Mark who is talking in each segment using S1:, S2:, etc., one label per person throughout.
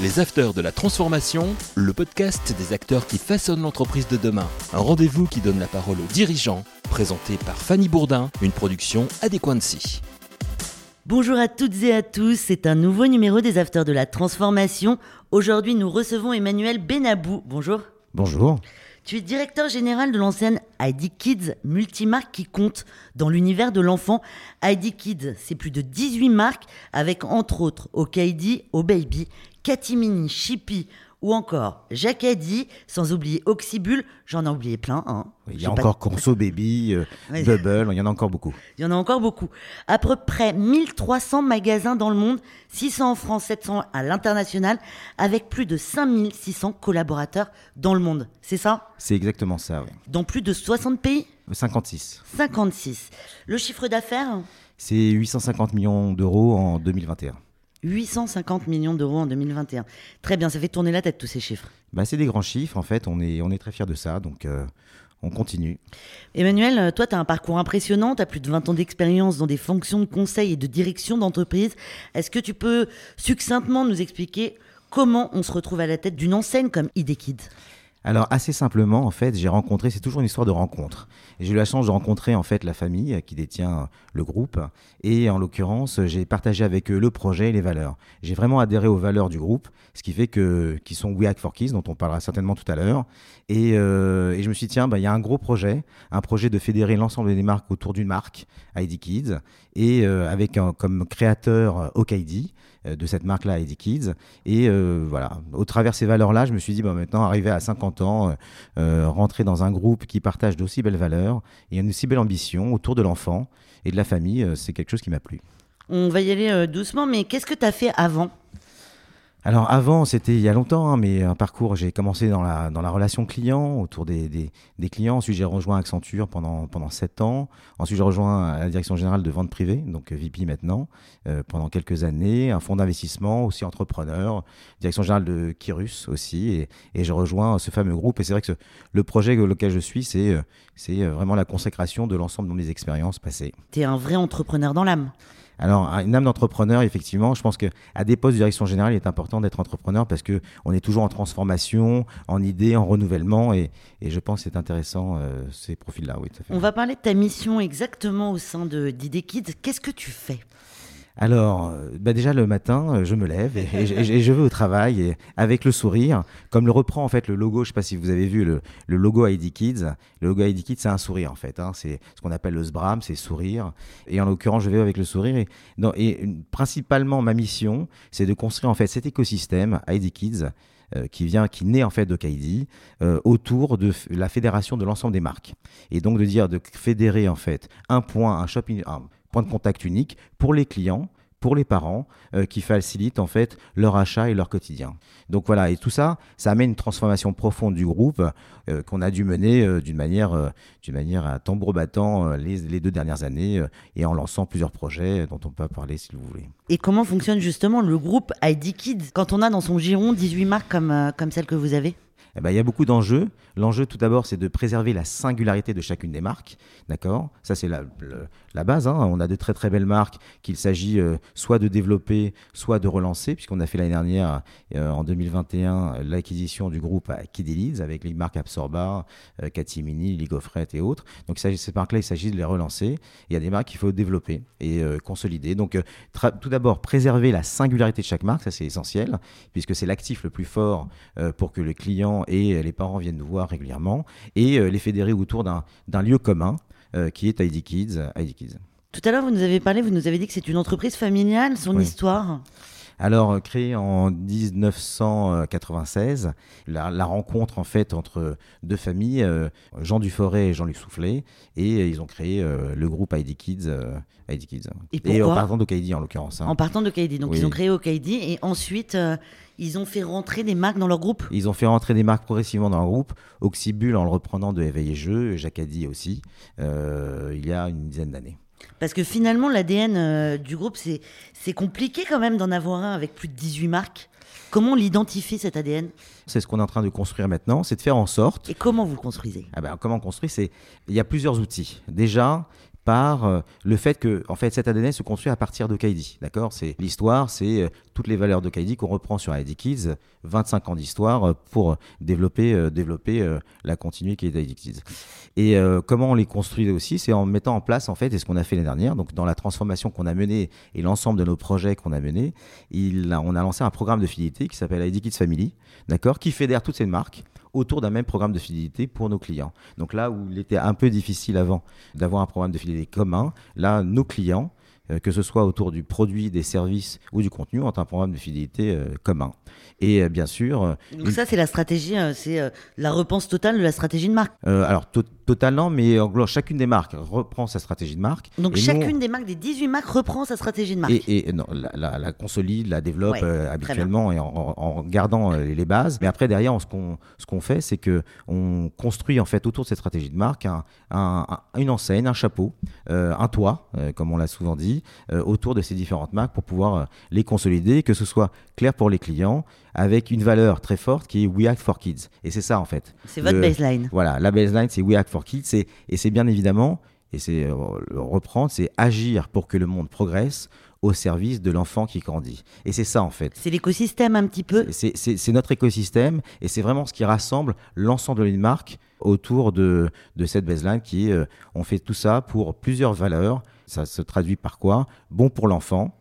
S1: Les Afters de la Transformation, le podcast des acteurs qui façonnent l'entreprise de demain. Un rendez-vous qui donne la parole aux dirigeants, présenté par Fanny Bourdin, une production Adéquancy.
S2: Bonjour à toutes et à tous, c'est un nouveau numéro des Afters de la Transformation. Aujourd'hui, nous recevons Emmanuel Benabou. Bonjour.
S3: Bonjour.
S2: Tu es directeur général de l'enseigne ID Kids, multimarque qui compte dans l'univers de l'enfant. ID Kids, c'est plus de 18 marques avec entre autres OKD, O Baby, Katimini, Chippy ou encore Jacadi, sans oublier Oxybul, j'en ai oublié plein. Hein.
S3: il y a encore Conso Baby, euh, Bubble, il y en a encore beaucoup.
S2: Il y en a encore beaucoup. À peu près 1300 magasins dans le monde, 600 en France, 700 à l'international, avec plus de 5600 collaborateurs dans le monde. C'est ça?
S3: C'est exactement ça, oui.
S2: Dans plus de 60 pays?
S3: 56.
S2: 56. Le chiffre d'affaires?
S3: C'est 850 millions d'euros en 2021.
S2: 850 millions d'euros en 2021. Très bien, ça fait tourner la tête tous ces chiffres.
S3: Bah, c'est des grands chiffres, en fait, on est, on est très fiers de ça, donc euh, on continue.
S2: Emmanuel, toi, tu as un parcours impressionnant, tu as plus de 20 ans d'expérience dans des fonctions de conseil et de direction d'entreprise. Est-ce que tu peux succinctement nous expliquer comment on se retrouve à la tête d'une enseigne comme IDKid
S3: alors assez simplement, en fait, j'ai rencontré, c'est toujours une histoire de rencontre. J'ai eu la chance de rencontrer en fait la famille qui détient le groupe et en l'occurrence, j'ai partagé avec eux le projet et les valeurs. J'ai vraiment adhéré aux valeurs du groupe, ce qui fait que qui sont We Act for Kids, dont on parlera certainement tout à l'heure. Et, euh, et, je me suis dit tiens, bah, il y a un gros projet, un projet de fédérer l'ensemble des marques autour d'une marque, ID Kids, et euh, avec comme créateur euh, de cette marque-là, ID Kids. Et euh, voilà, au travers ces valeurs-là, je me suis dit, maintenant, arrivé à 50 ans, euh, rentrer dans un groupe qui partage d'aussi belles valeurs et une aussi belle ambition autour de l'enfant et de la famille, c'est quelque chose qui m'a plu.
S2: On va y aller doucement, mais qu'est-ce que tu as fait avant?
S3: Alors avant, c'était il y a longtemps, hein, mais un parcours, j'ai commencé dans la, dans la relation client, autour des, des, clients. Ensuite, j'ai rejoint Accenture pendant, pendant 7 ans. Ensuite, j'ai rejoint la direction générale de vente privée, donc VP maintenant, euh, pendant quelques années. Un fonds d'investissement, aussi entrepreneur. Direction générale de Kirus aussi. Et, et je rejoins ce fameux groupe. Et c'est vrai que le projet auquel je suis, c'est euh, euh, vraiment la consécration de l'ensemble de mes expériences passées.
S2: Tu es un vrai entrepreneur dans l'âme
S3: alors, une âme d'entrepreneur, effectivement, je pense qu'à des postes de direction générale, il est important d'être entrepreneur parce que on est toujours en transformation, en idées, en renouvellement, et, je pense que c'est intéressant euh, ces profils-là.
S2: On va parler de ta mission exactement au sein de d'ID Kids. Qu'est-ce que tu fais?
S3: Alors, euh, bah déjà le matin, euh, je me lève et, je vais au travail et avec le sourire, comme le reprend en fait le logo. Je sais pas si vous avez vu le, logo ID Kids. Le logo ID Kids, c'est un sourire en fait. Hein. c'est ce qu'on appelle le SBRAM, c'est sourire. Et en l'occurrence, je vais avec le sourire. Et, et principalement, ma mission, c'est de construire en fait cet écosystème ID Kids. Euh, qui vient, qui naît en fait de Kaidi, autour de la fédération de l'ensemble des marques. Et donc de dire de fédérer en fait un point, un shopping, point de contact unique pour les clients pour les parents euh, qui facilitent en fait leur achat et leur quotidien. Donc voilà, et tout ça, ça amène une transformation profonde du groupe euh, qu'on a dû mener euh, d'une manière, manière à tambour battant les, les, deux dernières années et en lançant plusieurs projets dont on peut parler si vous voulez.
S2: Et comment fonctionne justement le groupe ID Kids quand on a dans son giron 18 marques comme, comme celle que vous avez?
S3: Eh ben, il y a beaucoup d'enjeux. L'enjeu, tout d'abord, c'est de préserver la singularité de chacune des marques. D'accord? Ça, c'est la, base. Hein. On a de très, très belles marques qu'il s'agit euh, soit de développer, soit de relancer, puisqu'on a fait l'année dernière, euh, en 2021, l'acquisition du groupe Leads avec les marques Absorba, euh, Mini, League of et autres. Donc, ces marques-là, il s'agit de les relancer. Il y a des marques qu'il faut développer et euh, consolider. Donc, tout d'abord, préserver la singularité de chaque marque, ça, c'est essentiel, puisque c'est l'actif le plus fort pour que le client et les parents viennent nous voir régulièrement et euh, les fédérer autour d'un lieu commun euh, qui est ID Kids. ID Kids.
S2: Tout à l'heure, vous nous avez parlé, vous nous avez dit que c'est une entreprise familiale, son histoire
S3: alors, euh, créé en 1996, la, rencontre en fait entre deux familles, Jean Duforêt et Jean-Luc Soufflet, et ils ont créé le groupe ID Kids. ID Kids.
S2: Et,
S3: en partant d'Okaidi en l'occurrence.
S2: Hein. En partant d'Okaidi, donc ils ont créé Okaidi et ensuite ils ont fait rentrer des marques dans leur groupe
S3: Ils ont fait rentrer des marques progressivement dans leur groupe. Oxybul en le reprenant de Éveil et Jeu, Jacadi aussi, euh, il y a une dizaine d'années.
S2: Parce que finalement, l'ADN euh, du groupe, c'est compliqué quand même d'en avoir un avec plus de 18 marques. Comment on l'identifie cet ADN
S3: C'est ce qu'on est en train de construire maintenant, c'est de faire en sorte.
S2: Et comment vous le construisez?
S3: Ah ben, Comment on construit C'est il y a plusieurs outils. Déjà, par euh, le fait que en fait cet ADN se construit à partir de Kaidi. D'accord? C'est l'histoire, c'est toutes les valeurs de Kaidi qu'on reprend sur ID Kids, 25 ans d'histoire pour développer, développer la continuité d'ID Kids. Et comment on les construit aussi, c'est en mettant en place en fait, et ce qu'on a fait l'année dernière, donc dans la transformation qu'on a menée et l'ensemble de nos projets qu'on a menés, on a lancé un programme de fidélité qui s'appelle ID Kids Family, d'accord, qui fédère toutes ces marques autour d'un même programme de fidélité pour nos clients. Donc là où il était un peu difficile avant d'avoir un programme de fidélité commun, là, nos clients, euh, que ce soit autour du produit, des services ou du contenu, ont un programme de fidélité euh, commun. Et euh, bien sûr.
S2: Donc ça, c'est la stratégie, c'est la repense totale de la stratégie de marque.
S3: alors, totalement, mais chacune des marques reprend sa stratégie de marque.
S2: Donc chacune des marques, des 18 marques, reprend sa stratégie de marque.
S3: Et, non, la, consolide, la développe habituellement et en, gardant les bases. Mais après, derrière, ce qu'on ce qu'on fait, c'est que on construit en fait autour de cette stratégie de marque un, une enseigne, un chapeau, un toit, comme on l'a souvent dit euh, autour de ces différentes marques pour pouvoir euh, les consolider, que ce soit clair pour les clients, avec une valeur très forte qui est We Act for Kids. Et c'est ça en fait.
S2: C'est votre baseline.
S3: Voilà, la baseline c'est We Act for Kids et, et c'est bien évidemment, et c'est euh, reprendre, c'est agir pour que le monde progresse au service de l'enfant qui grandit. Et c'est ça en fait.
S2: C'est l'écosystème un petit peu.
S3: C'est notre écosystème et c'est vraiment ce qui rassemble l'ensemble de marques autour de, de cette baseline qui est, on fait tout ça pour plusieurs valeurs ça se traduit par quoi? Bon pour l'enfant,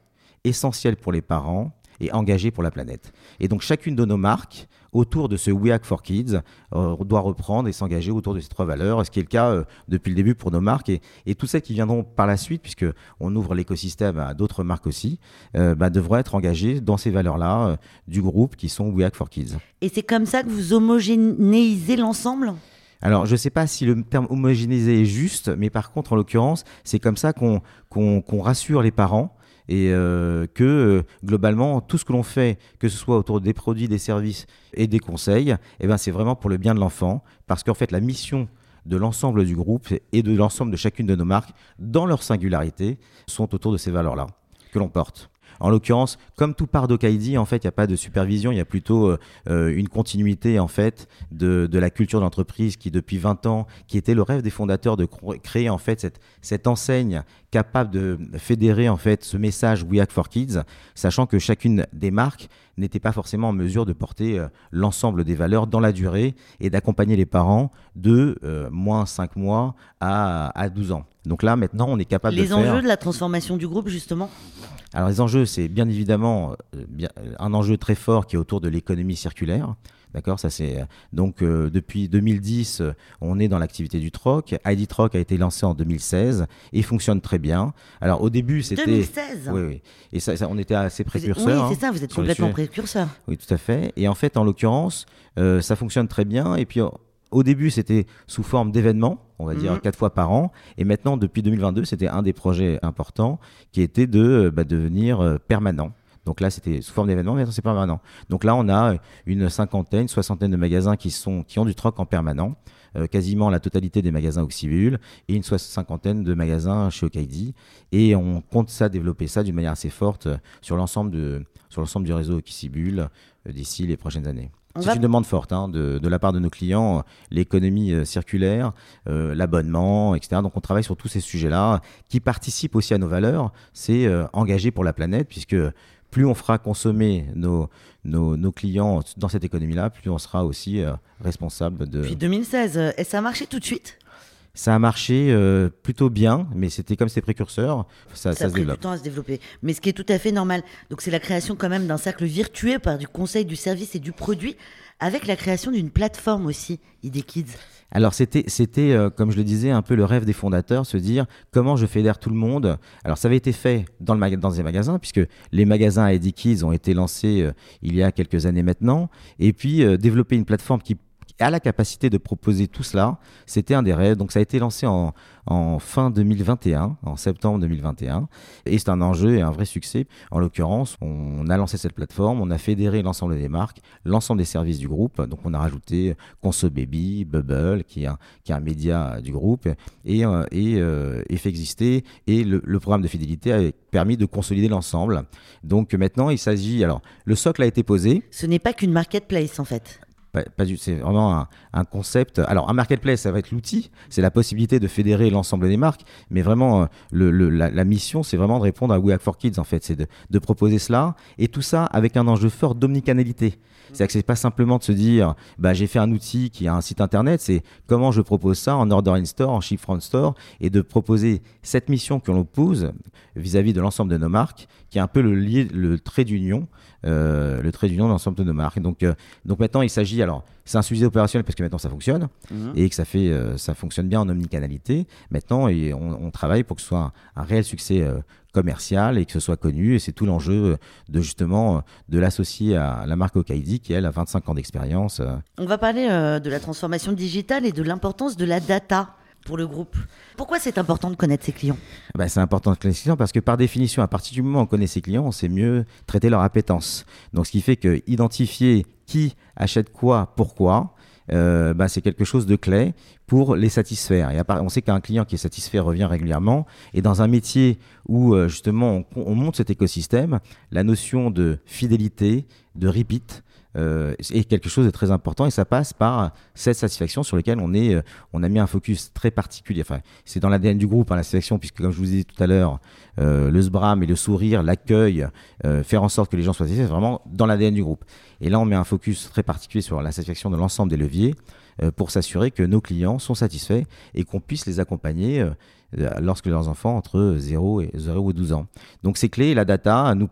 S3: essentiel pour les parents et engagé pour la planète. Et donc chacune de nos marques, autour de ce We Act for Kids, euh, doit reprendre et s'engager autour de ces trois valeurs, ce qui est le cas euh, depuis le début pour nos marques et, et tout celles qui viendront par la suite, puisque on ouvre l'écosystème à d'autres marques aussi, euh, bah, devraient être engagées dans ces valeurs-là du groupe qui sont We Act for Kids.
S2: Et c'est comme ça que vous homogénéisez l'ensemble?
S3: Alors, je ne sais pas si le terme homogénéisé est juste, mais par contre, en l'occurrence, c'est comme ça qu'on rassure les parents et euh, que euh, globalement, tout ce que l'on fait, que ce soit autour des produits, des services et des conseils, eh ben, c'est vraiment pour le bien de l'enfant, parce qu'en fait, la mission de l'ensemble du groupe et de l'ensemble de chacune de nos marques, dans leur singularité, sont autour de ces valeurs-là que l'on porte. En l'occurrence, comme tout part d'Okaidi, en fait, il n'y a pas de supervision, il y a plutôt euh, une continuité en fait de, la culture d'entreprise qui depuis 20 ans, qui était le rêve des fondateurs de créer en fait cette enseigne capable de fédérer en fait ce message We Act for Kids, sachant que chacune des marques n'était pas forcément en mesure de porter euh, l'ensemble des valeurs dans la durée et d'accompagner les parents de moins 5 mois à, à 12 ans. Donc là, maintenant, on est capable
S2: de
S3: faire...
S2: Les enjeux de la transformation du groupe, justement?
S3: Alors les enjeux, c'est bien évidemment euh, euh, un enjeu très fort qui est autour de l'économie circulaire. D'accord, ça c'est donc euh, depuis 2010, on est dans l'activité du troc. ID Troc a été lancé en 2016 et fonctionne très bien. Alors au début, c'était
S2: 2016.
S3: Oui, oui. Et ça, on était assez précurseur.
S2: Oui, c'est ça. Vous êtes complètement précurseur.
S3: Oui, tout à fait. Et en fait, en l'occurrence, ça fonctionne très bien. Et puis au début, c'était sous forme d'événements, on va dire mhm. quatre fois par an. Et maintenant, depuis 2022, c'était un des projets importants qui était de euh, bah, devenir euh, permanent. Donc là, c'était sous forme d'événements, mais c'est permanent. Donc là, on a une cinquantaine, soixantaine de magasins qui, sont, qui ont du troc en permanent, euh, quasiment la totalité des magasins Oxybul, et une cinquantaine de magasins chez Okaidi. Et on compte ça, développer ça d'une manière assez forte sur l'ensemble du réseau Oxybul d'ici les prochaines années. C'est une demande forte hein, de, la part de nos clients, l'économie euh, circulaire, euh, l'abonnement, etc. Donc on travaille sur tous ces sujets-là qui participent aussi à nos valeurs. C'est euh, engagé pour la planète puisque plus on fera consommer nos, nos, clients dans cette économie-là, plus on sera aussi responsable de...
S2: Puis 2016, et ça a marché tout de suite?
S3: Ça a marché euh, plutôt bien, mais c'était comme ses précurseurs, ça,
S2: ça,
S3: ça
S2: se développe.
S3: du
S2: temps à se développer, mais ce qui est tout à fait normal. Donc c'est la création quand même d'un cercle virtueux par du conseil, du service et du produit, avec la création d'une plateforme aussi, ID Kids.
S3: Alors c'était, c'était euh, comme je le disais, un peu le rêve des fondateurs, se dire comment je fédère tout le monde. Alors ça avait été fait dans, le dans les magasins, puisque les magasins ID Kids ont été lancés euh, il y a quelques années maintenant, et puis développer une plateforme qui a la capacité de proposer tout cela. C'était un des rêves. Donc ça a été lancé en, fin 2021, en septembre 2021. Et c'est un enjeu et un vrai succès. En l'occurrence, on a lancé cette plateforme, on a fédéré l'ensemble des marques, l'ensemble des services du groupe. Donc on a rajouté Conso Baby, Bubble, qui est un, média du groupe, et, euh, et, euh, et fait exister. Et le programme de fidélité a permis de consolider l'ensemble. Donc maintenant, il s'agit. Alors, le socle a été posé.
S2: Ce n'est pas qu'une marketplace en fait.
S3: Pas, du, c'est vraiment un, concept. Alors un marketplace, ça va être l'outil, c'est la possibilité de fédérer l'ensemble des marques, mais vraiment euh, la, mission, c'est vraiment de répondre à We Hack for Kids en fait, c'est de, proposer cela. Et tout ça avec un enjeu fort d'omnicanalité. C'est-à-dire que c'est pas simplement de se dire, bah, j'ai fait un outil qui a un site internet, c'est comment je propose ça en order in store, en ship from store, et de proposer cette mission que l'on pose vis-à-vis de l'ensemble de nos marques, qui est un peu le trait d'union, euh, le trait d'union de l'ensemble de nos marques. Donc, euh, donc maintenant, il s'agit, alors, c'est un sujet opérationnel parce que maintenant ça fonctionne
S2: Mhm.
S3: et que ça fait, euh, ça fonctionne bien en omnicanalité. Maintenant, et on, on travaille pour que ce soit un, un réel succès euh, commercial et que ce soit connu. Et c'est tout l'enjeu de justement de l'associer à la marque Okaidi qui elle a 25 ans d'expérience.
S2: On va parler de la transformation digitale et de l'importance de la data pour le groupe. Pourquoi c'est important de connaître ses clients?
S3: Bah, c'est important de connaître ses clients parce que par définition, à partir du moment où on connaît ses clients, on sait mieux traiter leur appétence. Donc ce qui fait que identifier qui achète quoi, pourquoi, euh, bah, c'est quelque chose de clé pour les satisfaire. Et on sait qu'un client qui est satisfait revient régulièrement. Et dans un métier où euh, justement on, on monte cet écosystème, la notion de fidélité, de repeat, euh, est quelque chose de très important et ça passe par cette satisfaction sur laquelle on est, euh, on a mis un focus très particulier. Enfin, c'est dans l'ADN du groupe hein, la satisfaction puisque comme je vous disais tout à l'heure, euh, le SBRAM et le sourire, l'accueil, euh, faire en sorte que les gens soient satisfaits, c'est vraiment dans l'ADN du groupe. Et là, on met un focus très particulier sur la satisfaction de l'ensemble des leviers pour s'assurer que nos clients sont satisfaits et qu'on puisse les accompagner euh, euh, lorsque leurs enfants entre 0 et 0 et 12 ans. Donc c'est clé, la data nous,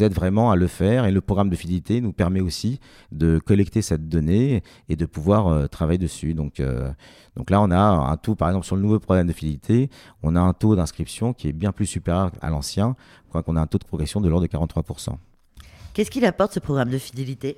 S3: aide vraiment à le faire et le programme de fidélité nous permet aussi de collecter cette donnée et de pouvoir euh, travailler dessus. Donc, euh, donc là, on a un taux, par exemple, sur le nouveau programme de fidélité, on a un taux d'inscription qui est bien plus supérieur à l'ancien, qu'on a un taux de progression de l'ordre de 43%.
S2: Qu'est-ce qu'il apporte ce programme de fidélité?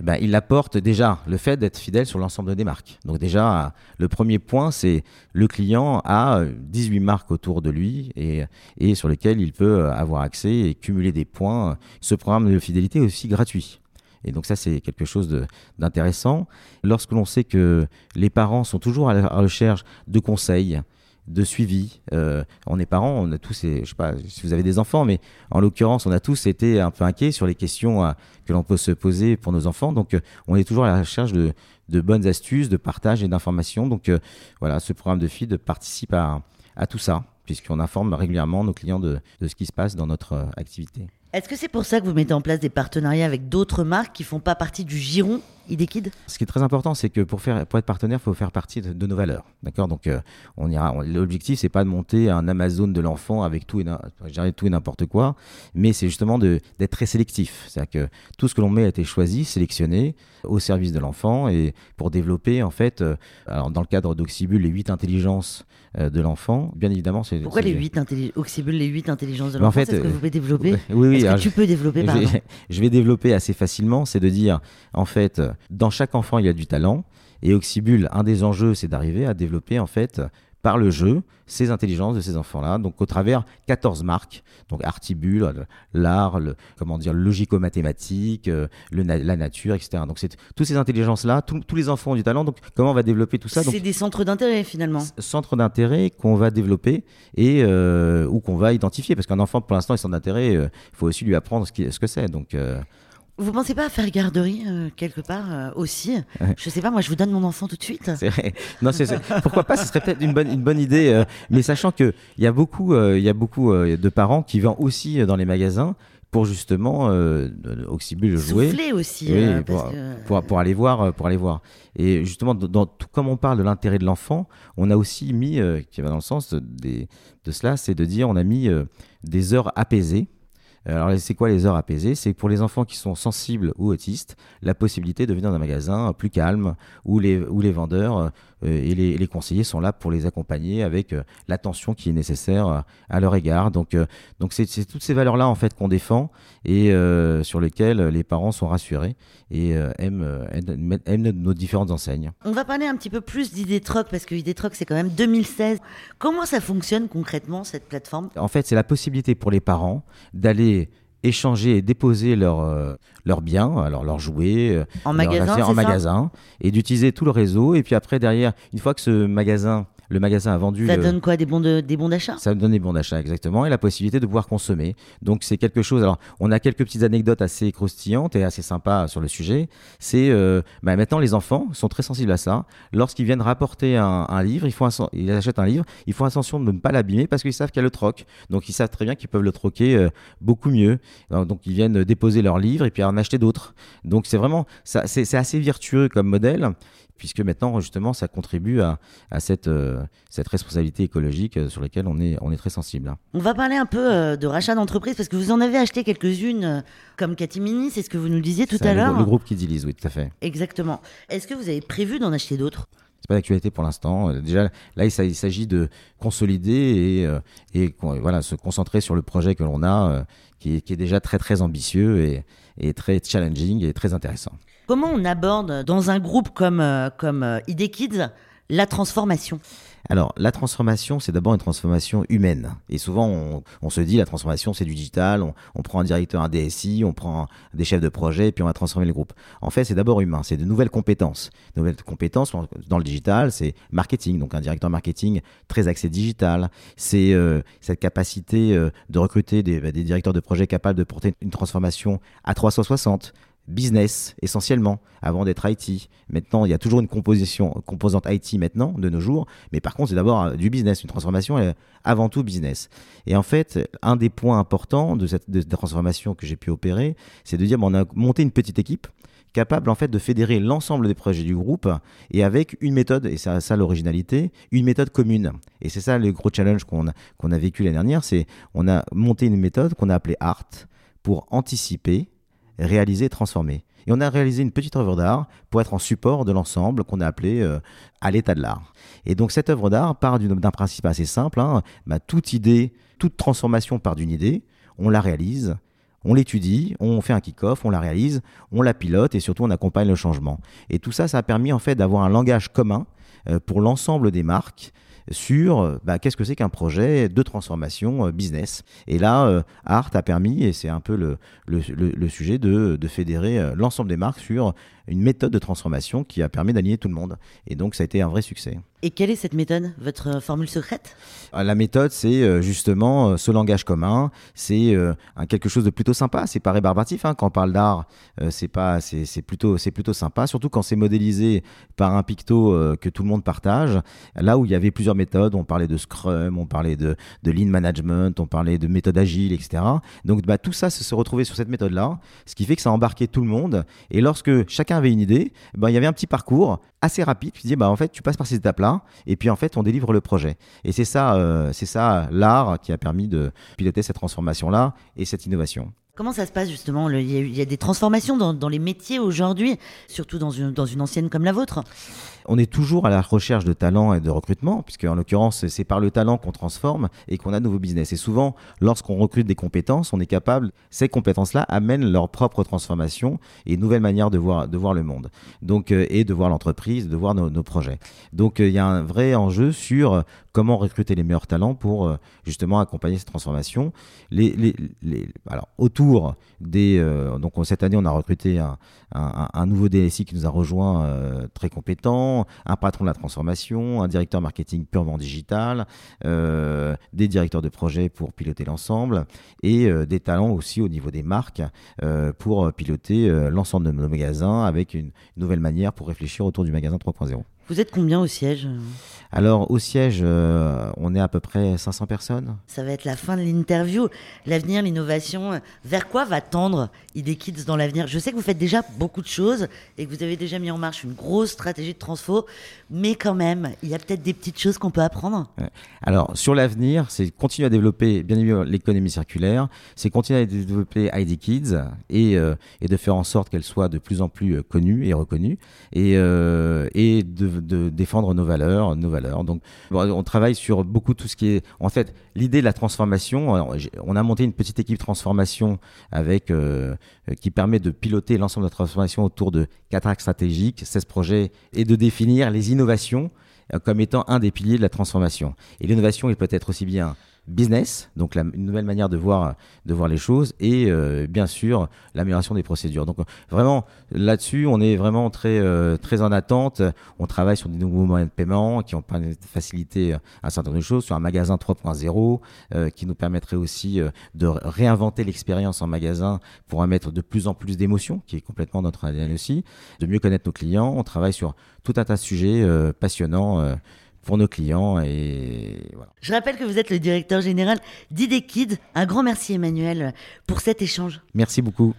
S3: Ben, il apporte déjà le fait d'être fidèle sur l'ensemble des marques. Donc déjà, le premier point, c'est le client a euh, 18 marques autour de lui et, et sur lesquelles il peut euh, avoir accès et cumuler des points. Ce programme de fidélité est aussi gratuit. Et donc ça, c'est quelque chose d'intéressant. Lorsque l'on sait que les parents sont toujours à la recherche de conseils, de suivi. Euh, on est parents, on a tous, et, je sais pas si vous avez des enfants, mais en l'occurrence, on a tous été un peu inquiets sur les questions euh, que l'on peut se poser pour nos enfants. Donc, euh, on est toujours à la recherche de, bonnes astuces, de partage et d'informations. Donc, voilà, ce programme de feed participe à, tout ça, puisqu'on informe régulièrement nos clients de, de ce qui se passe dans notre activité.
S2: Est-ce que c'est pour ça que vous mettez en place des partenariats avec d'autres marques qui font pas partie du giron?
S3: Ce qui est très important, c'est que pour, faire, pour être partenaire, il faut faire partie de, de nos valeurs. D'accord? Donc, euh, on ira. L'objectif, c'est pas de monter un Amazon de l'enfant avec tout et, tout n'importe quoi, mais c'est justement d'être très sélectif. C'est-à-dire que tout ce que l'on met a été choisi, sélectionné au service de l'enfant et pour développer, en fait, euh, alors dans le cadre d'Oxybul, les huit intelligences euh, de l'enfant, bien évidemment, c'est.
S2: Pourquoi les 8 Oxybul, les 8 intelligences de
S3: Mais en
S2: l'enfant
S3: fait,
S2: C'est ce que
S3: euh,
S2: vous pouvez développer?
S3: Oui, oui.
S2: Est-ce que tu peux développer,
S3: je je vais développer assez facilement, c'est de dire, en fait, euh, dans chaque enfant, il y a du talent. Et Oxybul, un des enjeux, c'est d'arriver à développer, en fait, par le jeu, ces intelligences de ces enfants-là. Donc, au travers 14 marques, donc Artibul, euh, l'art, le, comment dire, logico-mathématique, euh, la nature, etc. Donc, c'est toutes ces intelligences-là, tous tous les enfants ont du talent. Donc, comment on va développer tout ça?
S2: C'est des centres d'intérêt finalement.
S3: centre d'intérêt qu'on va développer et euh, ou qu'on va identifier parce qu'un enfant pour l'instant il centre d'intérêt il faut aussi lui apprendre ce, qui- ce que c'est donc euh,
S2: Vous pensez pas à faire garderie euh, quelque part euh, aussi Je sais pas, moi je vous donne mon enfant tout de suite.
S3: c'est vrai. non c'est pourquoi pas ce serait peut-être une bonne une bonne idée euh, mais sachant que il y a beaucoup y a beaucoup de parents qui vont aussi dans les magasins pour justement euh, Oxybul jouer
S2: Souffler aussi.
S3: Oui,
S2: euh,
S3: pour,
S2: parce que-
S3: pour, pour aller voir, pour aller voir. Et justement, dans, dans tout, comme on parle de l'intérêt de l'enfant, on a aussi mis, euh, qui va dans le sens de, de cela, c'est de dire, on a mis des heures apaisées. Alors, c'est quoi les heures apaisées? C'est pour les enfants qui sont sensibles ou autistes, la possibilité de venir dans un magasin plus calme où les, où les vendeurs euh, et, les, conseillers sont là pour les accompagner avec euh, l'attention qui est nécessaire euh, à leur égard. Donc, euh, donc c'est c'est toutes ces valeurs-là en fait qu'on défend et euh, sur lesquelles les parents sont rassurés et euh, aiment, euh, aiment, aiment nos différentes enseignes.
S2: On va parler un petit peu plus d'Idétroc parce que Idétroc c'est quand même 2016. Comment ça fonctionne concrètement cette plateforme?
S3: En fait, c'est la possibilité pour les parents d'aller échanger et déposer leurs euh, leurs biens, alors leurs jouets, euh,
S2: En
S3: leurs
S2: magasin,
S3: en magasin, et d'utiliser tout le réseau. Et puis après, derrière, une fois que ce magasin le magasin a vendu.
S2: Ça
S3: le-
S2: donne quoi Des bons de- des bons d'achat?
S3: Ça donne des bons d'achat, exactement, et la possibilité de pouvoir consommer. Donc, c'est quelque chose. Alors, on a quelques petites anecdotes assez croustillantes et assez sympas sur le sujet. C'est euh, bah, maintenant, les enfants sont très sensibles à ça. Lorsqu'ils viennent rapporter un, un livre, ils, font ils achètent un livre, ils font attention de ne pas l'abîmer parce qu'ils savent qu'il y a le troc. Donc, ils savent très bien qu'ils peuvent le troquer euh, beaucoup mieux. Alors, donc, ils viennent déposer leur livre et puis en acheter d'autres. Donc, c'est vraiment, ça, c'est c'est assez vertueux comme modèle. Puisque maintenant, justement, ça contribue à, à cette, euh, cette responsabilité écologique euh, sur laquelle on est, on est très sensible. hein.
S2: On va parler un peu euh, de rachat d'entreprise parce que vous en avez acheté quelques-unes comme Catimini, c'est ce que vous nous disiez tout à
S3: le-
S2: l'heure.
S3: Le, groupe qui dilise, oui, tout à fait.
S2: Exactement. Est-ce que vous avez prévu d'en acheter d'autres?
S3: C'est pas d'actualité pour l'instant. Déjà, là, il s'a- il s'agit de consolider et, et voilà, se concentrer sur le projet que l'on a, qui, est, déjà très très ambitieux et, et très challenging et très intéressant.
S2: Comment on aborde dans un groupe comme, euh, comme euh, ID Kids la transformation?
S3: Alors, la transformation, c'est d'abord une transformation humaine. Et souvent, on, se dit, la transformation, c'est du digital. On, prend un directeur, un DSI, on prend des chefs de projet, et puis on va transformer le groupe. En fait, c'est d'abord humain. C'est de nouvelles compétences. De nouvelles compétences en- dans le digital, c'est marketing. Donc, un directeur marketing très axé digital. C'est euh, cette capacité euh, de recruter des, bah, des directeurs de projet capables de porter une transformation à 360 business essentiellement avant d'être IT. Maintenant, il y a toujours une composition composante IT maintenant de nos jours, mais par contre, c'est d'abord euh, du business, une transformation est avant tout business. Et en fait, un des points importants de cette, transformation que j'ai pu opérer, c'est de dire bon, on a monté une petite équipe capable en fait de fédérer l'ensemble des projets du groupe et avec une méthode et c'est ça l'originalité une méthode commune et c'est ça le gros challenge qu'on a, qu'on a vécu l'année dernière c'est on a monté une méthode qu'on a appelée ART pour anticiper réaliser et transformer. Et on a réalisé une petite œuvre d'art pour être en support de l'ensemble qu'on a appelé euh, à l'état de l'art. Et donc cette œuvre d'art part d'un principe assez simple. hein. Bah, toute idée, toute transformation part d'une idée, on la réalise, on l'étudie, on fait un kick-off, on la réalise, on la pilote et surtout on accompagne le changement. Et tout ça, ça a permis en fait d'avoir un langage commun euh, pour l'ensemble des marques sur euh, bah, qu'est-ce que c'est qu'un projet de transformation euh, business. Et là, euh, Art a permis, et c'est un peu le, le, le- sujet, de, de fédérer l'ensemble des marques sur une méthode de transformation qui a permis d'aligner tout le monde. Et donc, ça a été un vrai succès.
S2: Et quelle est cette méthode Votre euh, formule secrète?
S3: Euh, La méthode, c'est euh, justement euh, ce langage commun. C'est quelque chose de plutôt sympa. C'est pas rébarbatif hein. quand on parle d'art. c'est pas, c'est c'est plutôt, c'est plutôt sympa. Surtout quand c'est modélisé par un picto que tout le monde partage. Là où il y avait plusieurs méthodes, on parlait de Scrum, on parlait de, de Lean Management, on parlait de méthode agile, etc. Donc bah, tout ça se se retrouvait sur cette méthode-là, ce qui fait que ça embarquait tout le monde. Et lorsque chacun avait une idée, bah, il y avait un petit parcours assez rapide. Tu dis bah en fait tu passes par ces étapes-là et puis en fait on délivre le projet. Et c'est ça, euh, ça l'art qui a permis de piloter cette transformation-là et cette innovation.
S2: Comment ça se passe justement Le- Il y, a eu- il y a des transformations dans, dans les métiers aujourd'hui, surtout dans une, dans une ancienne comme la vôtre?
S3: On est toujours à la recherche de talent et de recrutement, puisque en l'occurrence, c'est par le talent qu'on transforme et qu'on a de nouveaux business. Et souvent, lorsqu'on recrute des compétences, on est capable, ces compétences-là amènent leur propre transformation et une nouvelle manière de voir, le monde. Donc, euh, et de voir l'entreprise, de voir nos, projets. Donc, euh, il y a un vrai enjeu sur euh, comment recruter les meilleurs talents pour justement accompagner cette transformation. Alors, autour des. donc, cette année, on a recruté un, nouveau DSI qui nous a rejoint très compétent, un patron de la transformation, un directeur marketing purement digital, euh, des directeurs de projet pour piloter l'ensemble et euh, des talents aussi au niveau des marques euh, pour piloter l'ensemble de nos magasins avec une nouvelle manière pour réfléchir autour du magasin 3.0.
S2: Vous êtes combien au siège?
S3: Alors au siège, euh, on est à peu près 500 personnes.
S2: Ça va être la fin de l'interview. L'avenir, l'innovation, euh, vers quoi va tendre ID Kids dans l'avenir? Je sais que vous faites déjà beaucoup de choses et que vous avez déjà mis en marche une grosse stratégie de transfo, mais quand même, il y a peut-être des petites choses qu'on peut apprendre.
S3: Alors, sur l'avenir, c'est continuer à développer, bien évidemment, l'économie circulaire, c'est continuer à développer ID Kids et, euh, et de faire en sorte qu'elle soit de plus en plus connue et reconnue et, euh, et de, de défendre nos valeurs, nos valeurs. Donc, on travaille sur beaucoup tout ce qui est, en fait, l'idée de la transformation. on a monté une petite équipe transformation avec euh, euh, qui permet de piloter l'ensemble de la transformation autour de quatre axes stratégiques, 16 projets et de définir les innovations euh, comme étant un des piliers de la transformation. Et l'innovation, il peut être aussi bien business, donc la, une nouvelle manière de voir, de voir les choses, et euh, bien sûr l'amélioration des procédures. Donc vraiment là-dessus, on est vraiment très, euh, très en attente. On travaille sur des nouveaux moyens de paiement qui ont facilité un certain nombre de choses, sur un magasin 3.0 euh, qui nous permettrait aussi de réinventer l'expérience en magasin pour en mettre de plus en plus d'émotions, qui est complètement notre ADN aussi, de mieux connaître nos clients. On travaille sur tout un tas de sujets passionnants pour nos clients. Et voilà.
S2: Je rappelle que vous êtes le directeur général d'IDEKID. Un grand merci Emmanuel pour cet échange.
S3: Merci beaucoup.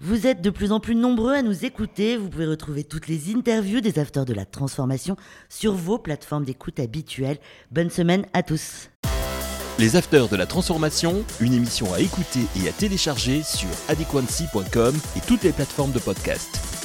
S2: Vous êtes de plus en plus nombreux à nous écouter. Vous pouvez retrouver toutes les interviews des acteurs de la transformation sur vos plateformes d'écoute habituelles. Bonne semaine à tous.
S1: Les Afters de la Transformation, une émission à écouter et à télécharger sur adequancy.com et toutes les plateformes de podcast.